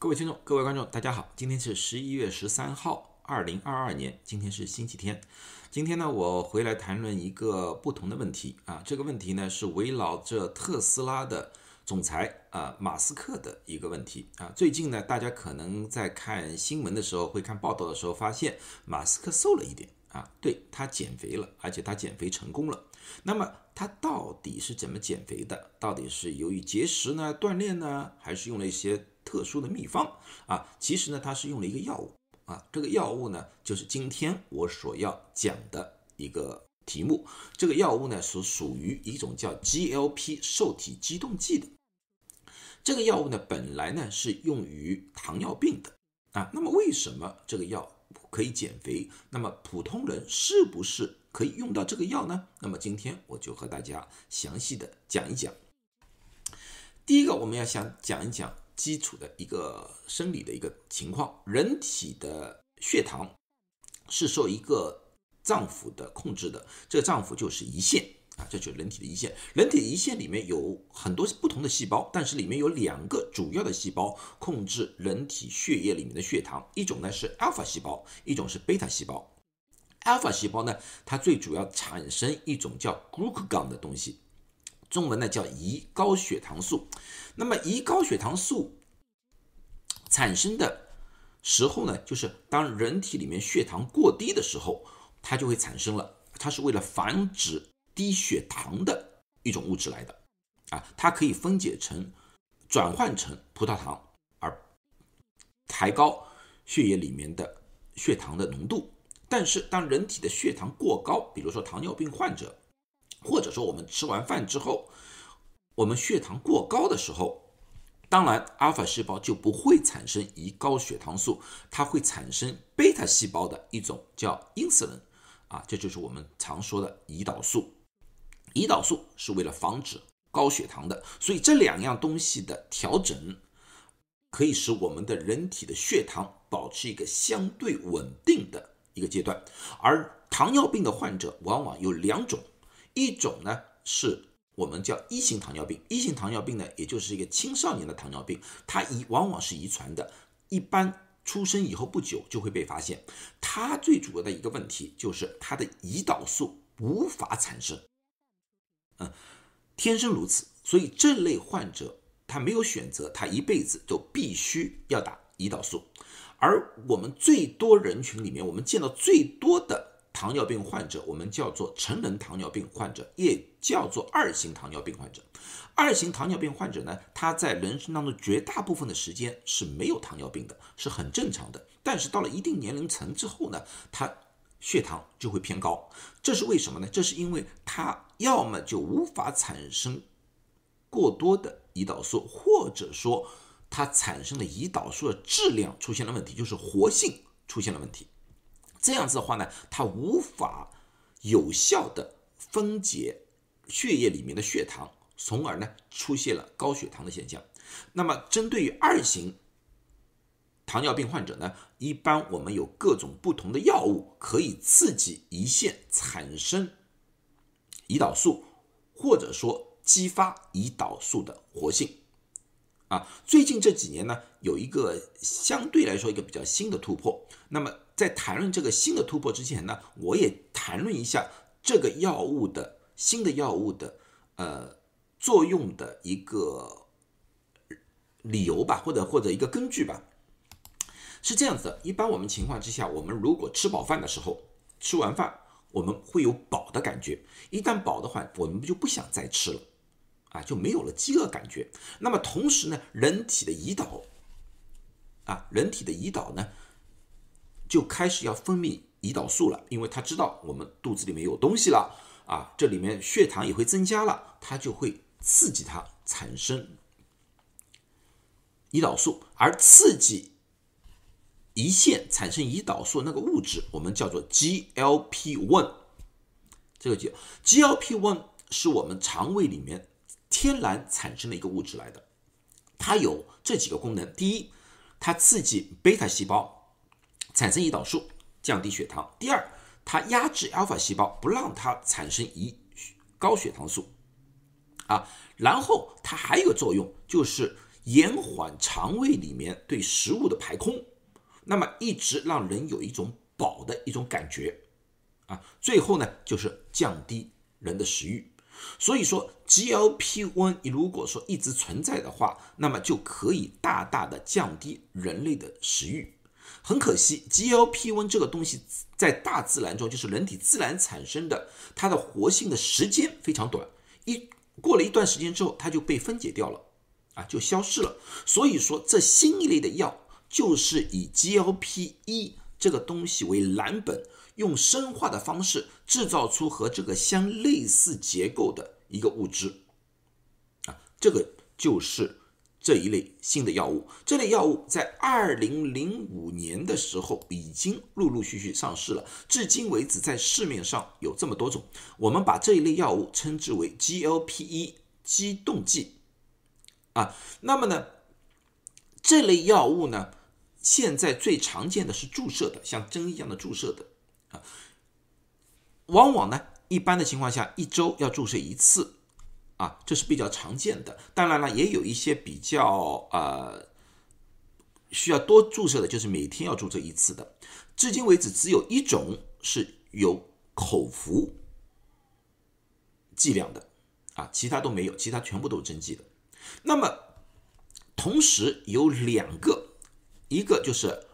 各位听众、各位观众，大家好！今天是十一月十三号，二零二二年，今天是星期天。今天呢，我回来谈论一个不同的问题啊。这个问题呢，是围绕着特斯拉的总裁啊马斯克的一个问题啊。最近呢，大家可能在看新闻的时候，会看报道的时候，发现马斯克瘦了一点啊，对他减肥了，而且他减肥成功了。那么他到底是怎么减肥的？到底是由于节食呢、锻炼呢，还是用了一些？特殊的秘方啊，其实呢，它是用了一个药物啊，这个药物呢，就是今天我所要讲的一个题目。这个药物呢，是属于一种叫 GLP 受体激动剂的。这个药物呢，本来呢是用于糖尿病的啊。那么为什么这个药可以减肥？那么普通人是不是可以用到这个药呢？那么今天我就和大家详细的讲一讲。第一个，我们要想讲一讲。基础的一个生理的一个情况，人体的血糖是受一个脏腑的控制的，这个脏腑就是胰腺啊，这就是人体的胰腺。人体胰腺里面有很多不同的细胞，但是里面有两个主要的细胞控制人体血液里面的血糖，一种呢是阿尔法细胞，一种是贝塔细胞。阿尔法细胞呢，它最主要产生一种叫 glucagon 的东西。中文呢叫胰高血糖素，那么胰高血糖素产生的时候呢，就是当人体里面血糖过低的时候，它就会产生了，它是为了防止低血糖的一种物质来的，啊，它可以分解成转换成葡萄糖，而抬高血液里面的血糖的浓度。但是当人体的血糖过高，比如说糖尿病患者。或者说，我们吃完饭之后，我们血糖过高的时候，当然阿尔法细胞就不会产生胰高血糖素，它会产生贝塔细胞的一种叫 insulin，啊，这就是我们常说的胰岛素。胰岛素是为了防止高血糖的，所以这两样东西的调整，可以使我们的人体的血糖保持一个相对稳定的一个阶段。而糖尿病的患者往往有两种。一种呢是我们叫一型糖尿病，一型糖尿病呢，也就是一个青少年的糖尿病，它遗往往是遗传的，一般出生以后不久就会被发现。它最主要的一个问题就是它的胰岛素无法产生，嗯，天生如此，所以这类患者他没有选择，他一辈子都必须要打胰岛素。而我们最多人群里面，我们见到最多的。糖尿病患者，我们叫做成人糖尿病患者，也叫做二型糖尿病患者。二型糖尿病患者呢，他在人生当中绝大部分的时间是没有糖尿病的，是很正常的。但是到了一定年龄层之后呢，他血糖就会偏高。这是为什么呢？这是因为他要么就无法产生过多的胰岛素，或者说他产生的胰岛素的质量出现了问题，就是活性出现了问题。这样子的话呢，它无法有效的分解血液里面的血糖，从而呢出现了高血糖的现象。那么针对于二型糖尿病患者呢，一般我们有各种不同的药物可以刺激胰腺产生胰岛素，或者说激发胰岛素的活性。啊，最近这几年呢，有一个相对来说一个比较新的突破。那么在谈论这个新的突破之前呢，我也谈论一下这个药物的新的药物的呃作用的一个理由吧，或者或者一个根据吧。是这样子的，一般我们情况之下，我们如果吃饱饭的时候，吃完饭我们会有饱的感觉，一旦饱的话，我们就不想再吃了。啊，就没有了饥饿感觉。那么同时呢，人体的胰岛啊，人体的胰岛呢，就开始要分泌胰岛素了，因为他知道我们肚子里面有东西了啊，这里面血糖也会增加了，它就会刺激它产生胰岛素，而刺激胰腺产生胰岛素那个物质，我们叫做 GLP-1。这个叫 GLP-1 是我们肠胃里面。天然产生的一个物质来的，它有这几个功能：第一，它刺激贝塔细胞产生胰岛素，降低血糖；第二，它压制阿尔法细胞，不让它产生胰高血糖素。啊，然后它还有个作用，就是延缓肠胃里面对食物的排空，那么一直让人有一种饱的一种感觉，啊，最后呢就是降低人的食欲。所以说，GLP-1 如果说一直存在的话，那么就可以大大的降低人类的食欲。很可惜，GLP-1 这个东西在大自然中，就是人体自然产生的，它的活性的时间非常短，一过了一段时间之后，它就被分解掉了，啊，就消失了。所以说，这新一类的药就是以 GLP-1 这个东西为蓝本。用生化的方式制造出和这个相类似结构的一个物质，啊，这个就是这一类新的药物。这类药物在二零零五年的时候已经陆陆续续上市了，至今为止在市面上有这么多种。我们把这一类药物称之为 GLP-1 激动剂，啊，那么呢，这类药物呢，现在最常见的是注射的，像针一样的注射的。啊，往往呢，一般的情况下，一周要注射一次，啊，这是比较常见的。当然了，也有一些比较呃需要多注射的，就是每天要注射一次的。至今为止，只有一种是有口服剂量的，啊，其他都没有，其他全部都是针剂的。那么，同时有两个，一个就是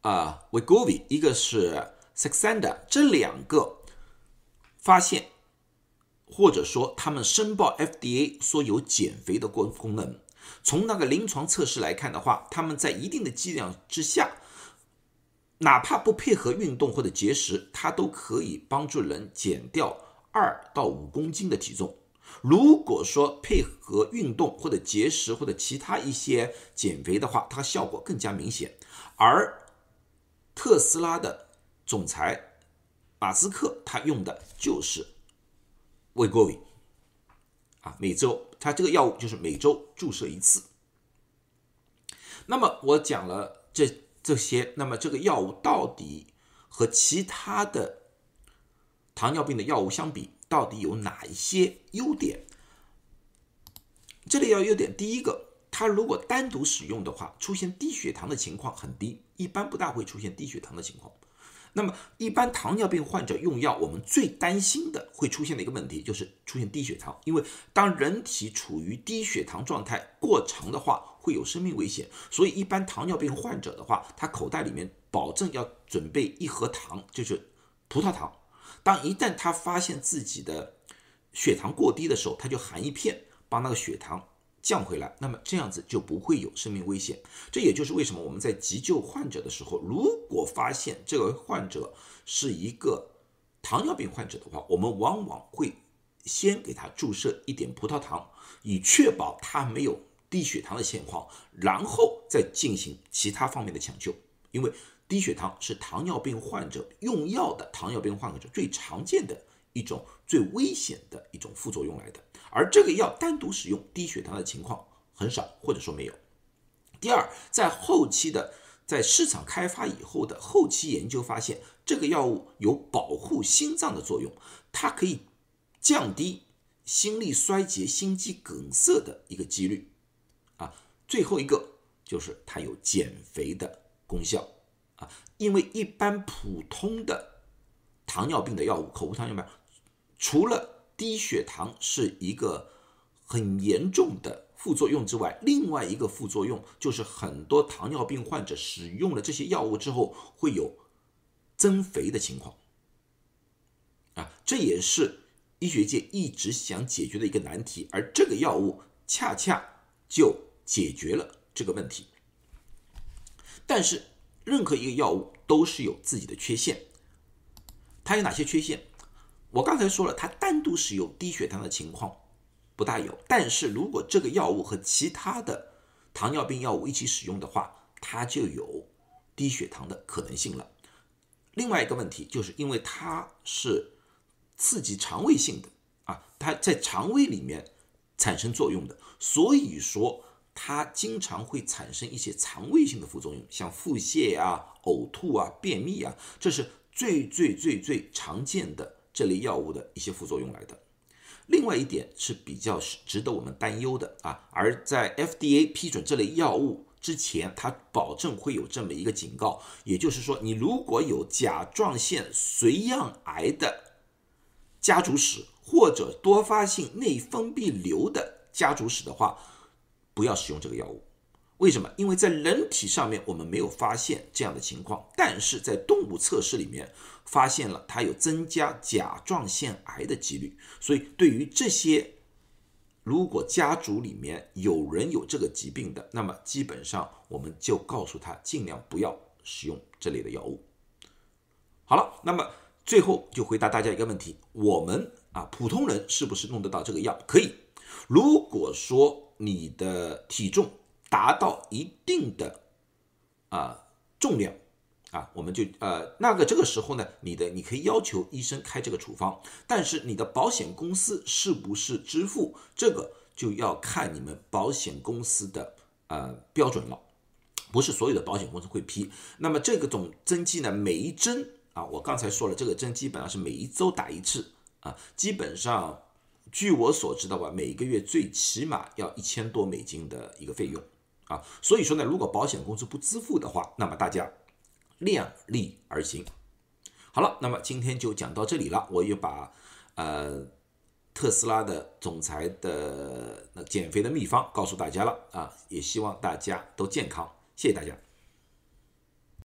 啊 w e g o v i 一个是。Saxenda 这两个发现，或者说他们申报 FDA 说有减肥的功功能，从那个临床测试来看的话，他们在一定的剂量之下，哪怕不配合运动或者节食，它都可以帮助人减掉二到五公斤的体重。如果说配合运动或者节食或者其他一些减肥的话，它效果更加明显。而特斯拉的总裁马斯克他用的就是胃过敏啊，每周他这个药物就是每周注射一次。那么我讲了这这些，那么这个药物到底和其他的糖尿病的药物相比，到底有哪一些优点？这里要优点，第一个，它如果单独使用的话，出现低血糖的情况很低，一般不大会出现低血糖的情况。那么，一般糖尿病患者用药，我们最担心的会出现的一个问题就是出现低血糖，因为当人体处于低血糖状态过长的话，会有生命危险。所以，一般糖尿病患者的话，他口袋里面保证要准备一盒糖，就是葡萄糖。当一旦他发现自己的血糖过低的时候，他就含一片，把那个血糖。降回来，那么这样子就不会有生命危险。这也就是为什么我们在急救患者的时候，如果发现这个患者是一个糖尿病患者的话，我们往往会先给他注射一点葡萄糖，以确保他没有低血糖的情况，然后再进行其他方面的抢救。因为低血糖是糖尿病患者用药的糖尿病患者最常见的一种最危险的一种副作用来的。而这个药单独使用低血糖的情况很少，或者说没有。第二，在后期的在市场开发以后的后期研究发现，这个药物有保护心脏的作用，它可以降低心力衰竭、心肌梗塞的一个几率。啊，最后一个就是它有减肥的功效啊，因为一般普通的糖尿病的药物，口服糖尿病除了低血糖是一个很严重的副作用之外，另外一个副作用就是很多糖尿病患者使用了这些药物之后会有增肥的情况，啊，这也是医学界一直想解决的一个难题，而这个药物恰恰就解决了这个问题。但是任何一个药物都是有自己的缺陷，它有哪些缺陷？我刚才说了，它单独使用低血糖的情况不大有，但是如果这个药物和其他的糖尿病药物一起使用的话，它就有低血糖的可能性了。另外一个问题就是因为它是刺激肠胃性的啊，它在肠胃里面产生作用的，所以说它经常会产生一些肠胃性的副作用，像腹泻啊、呕吐啊、便秘啊，这是最最最最常见的。这类药物的一些副作用来的。另外一点是比较值得我们担忧的啊，而在 FDA 批准这类药物之前，它保证会有这么一个警告，也就是说，你如果有甲状腺髓样癌的家族史或者多发性内分泌瘤的家族史的话，不要使用这个药物。为什么？因为在人体上面我们没有发现这样的情况，但是在动物测试里面发现了它有增加甲状腺癌的几率。所以对于这些，如果家族里面有人有这个疾病的，那么基本上我们就告诉他尽量不要使用这类的药物。好了，那么最后就回答大家一个问题：我们啊普通人是不是弄得到这个药？可以。如果说你的体重，达到一定的啊重量啊，我们就呃那个这个时候呢，你的你可以要求医生开这个处方，但是你的保险公司是不是支付这个就要看你们保险公司的呃标准了，不是所有的保险公司会批。那么这个种针剂呢，每一针啊，我刚才说了，这个针基本上是每一周打一次啊，基本上据我所知的话，每个月最起码要一千多美金的一个费用。啊，所以说呢，如果保险公司不支付的话，那么大家量力而行。好了，那么今天就讲到这里了。我也把呃特斯拉的总裁的那减肥的秘方告诉大家了啊，也希望大家都健康。谢谢大家。